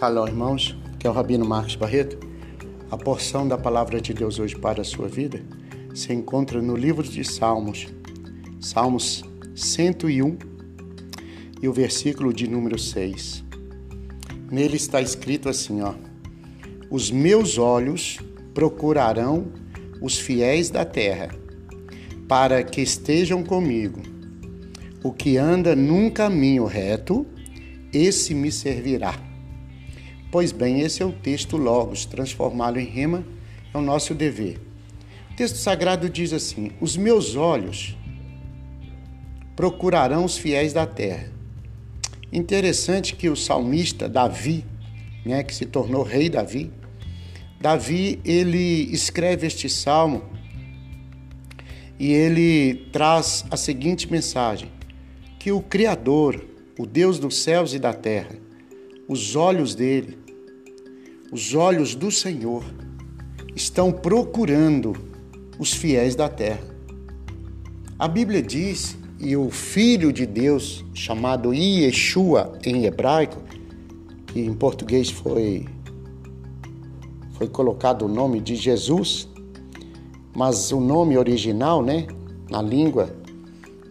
Shalom, irmãos, que é o Rabino Marcos Barreto. A porção da palavra de Deus hoje para a sua vida se encontra no livro de Salmos, Salmos 101 e o versículo de número 6. Nele está escrito assim, ó: Os meus olhos procurarão os fiéis da terra, para que estejam comigo. O que anda num caminho reto, esse me servirá. Pois bem, esse é o texto Logos, transformá-lo em rema é o nosso dever. O texto sagrado diz assim: Os meus olhos procurarão os fiéis da terra. Interessante que o salmista Davi, né, que se tornou rei Davi, Davi ele escreve este salmo e ele traz a seguinte mensagem: que o Criador, o Deus dos céus e da terra, os olhos dele, os olhos do Senhor, estão procurando os fiéis da terra. A Bíblia diz, e o Filho de Deus, chamado Yeshua em hebraico, que em português foi, foi colocado o nome de Jesus, mas o nome original, né, na língua,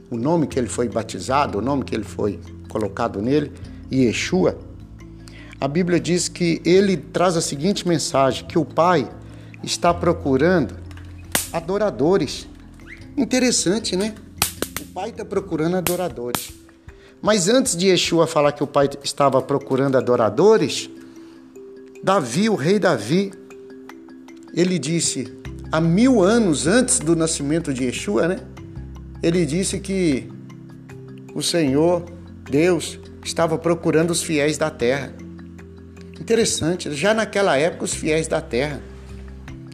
o nome que ele foi batizado, o nome que ele foi colocado nele, Yeshua, a Bíblia diz que ele traz a seguinte mensagem: que o Pai está procurando adoradores. Interessante, né? O Pai está procurando adoradores. Mas antes de Yeshua falar que o Pai estava procurando adoradores, Davi, o rei Davi, ele disse, há mil anos antes do nascimento de Yeshua, né? Ele disse que o Senhor, Deus, estava procurando os fiéis da terra. Interessante, já naquela época os fiéis da terra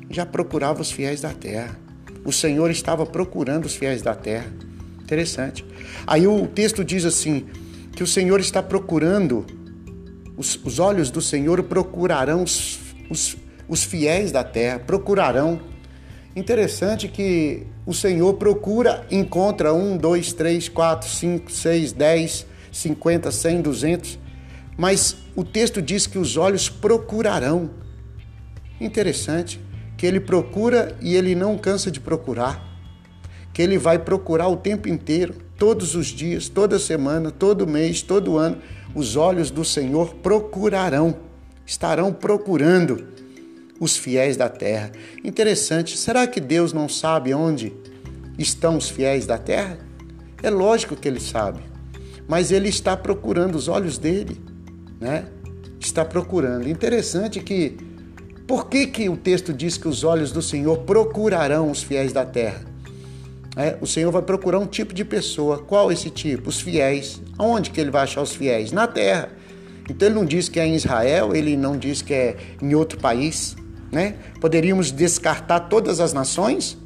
já procuravam os fiéis da terra. O Senhor estava procurando os fiéis da terra. Interessante. Aí o texto diz assim: que o Senhor está procurando, os, os olhos do Senhor procurarão os, os, os fiéis da terra, procurarão. Interessante que o Senhor procura, encontra um, dois, três, quatro, cinco, seis, dez, cinquenta, cem, duzentos mas o texto diz que os olhos procurarão. Interessante, que ele procura e ele não cansa de procurar. Que ele vai procurar o tempo inteiro, todos os dias, toda semana, todo mês, todo ano. Os olhos do Senhor procurarão, estarão procurando os fiéis da terra. Interessante, será que Deus não sabe onde estão os fiéis da terra? É lógico que ele sabe, mas ele está procurando os olhos dele né? Está procurando. Interessante que por que, que o texto diz que os olhos do Senhor procurarão os fiéis da terra? É, o Senhor vai procurar um tipo de pessoa. Qual esse tipo? Os fiéis. Onde que ele vai achar os fiéis? Na terra. Então ele não diz que é em Israel, ele não diz que é em outro país. Né? Poderíamos descartar todas as nações,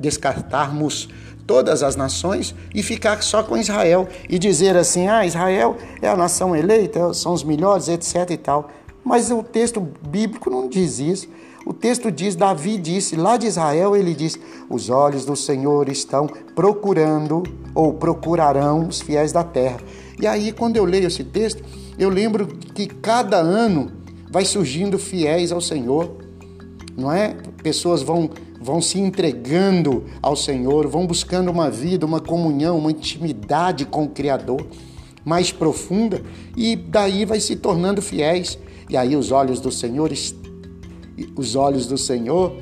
descartarmos todas as nações e ficar só com Israel e dizer assim: ah, Israel é a nação eleita, são os melhores, etc e tal. Mas o texto bíblico não diz isso. O texto diz, Davi disse, lá de Israel, ele diz: os olhos do Senhor estão procurando ou procurarão os fiéis da terra. E aí, quando eu leio esse texto, eu lembro que cada ano vai surgindo fiéis ao Senhor, não é? Pessoas vão vão se entregando ao Senhor, vão buscando uma vida, uma comunhão, uma intimidade com o Criador mais profunda e daí vai se tornando fiéis. E aí os olhos do Senhor, os olhos do Senhor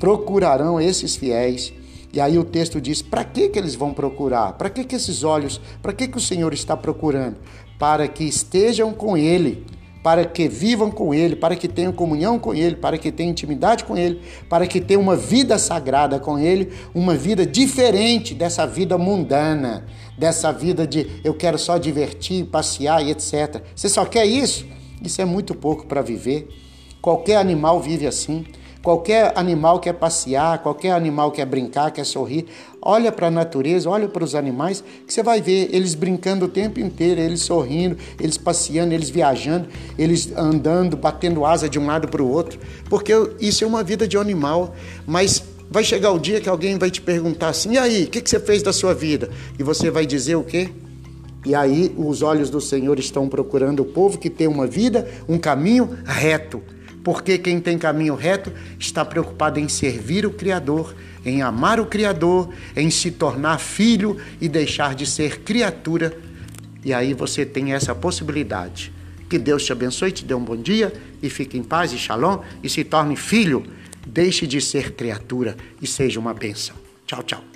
procurarão esses fiéis. E aí o texto diz: para que que eles vão procurar? Para que que esses olhos? Para que que o Senhor está procurando? Para que estejam com ele para que vivam com Ele, para que tenham comunhão com Ele, para que tenham intimidade com Ele, para que tenham uma vida sagrada com Ele, uma vida diferente dessa vida mundana, dessa vida de eu quero só divertir, passear e etc. Você só quer isso? Isso é muito pouco para viver. Qualquer animal vive assim. Qualquer animal quer passear, qualquer animal quer brincar, quer sorrir. Olha para a natureza, olha para os animais, que você vai ver eles brincando o tempo inteiro, eles sorrindo, eles passeando, eles viajando, eles andando, batendo asa de um lado para o outro. Porque isso é uma vida de animal. Mas vai chegar o dia que alguém vai te perguntar assim: e aí, o que, que você fez da sua vida? E você vai dizer o quê? E aí os olhos do Senhor estão procurando o povo que tem uma vida, um caminho reto. Porque quem tem caminho reto está preocupado em servir o Criador, em amar o Criador, em se tornar filho e deixar de ser criatura. E aí você tem essa possibilidade. Que Deus te abençoe, te dê um bom dia e fique em paz e shalom e se torne filho. Deixe de ser criatura e seja uma bênção. Tchau, tchau.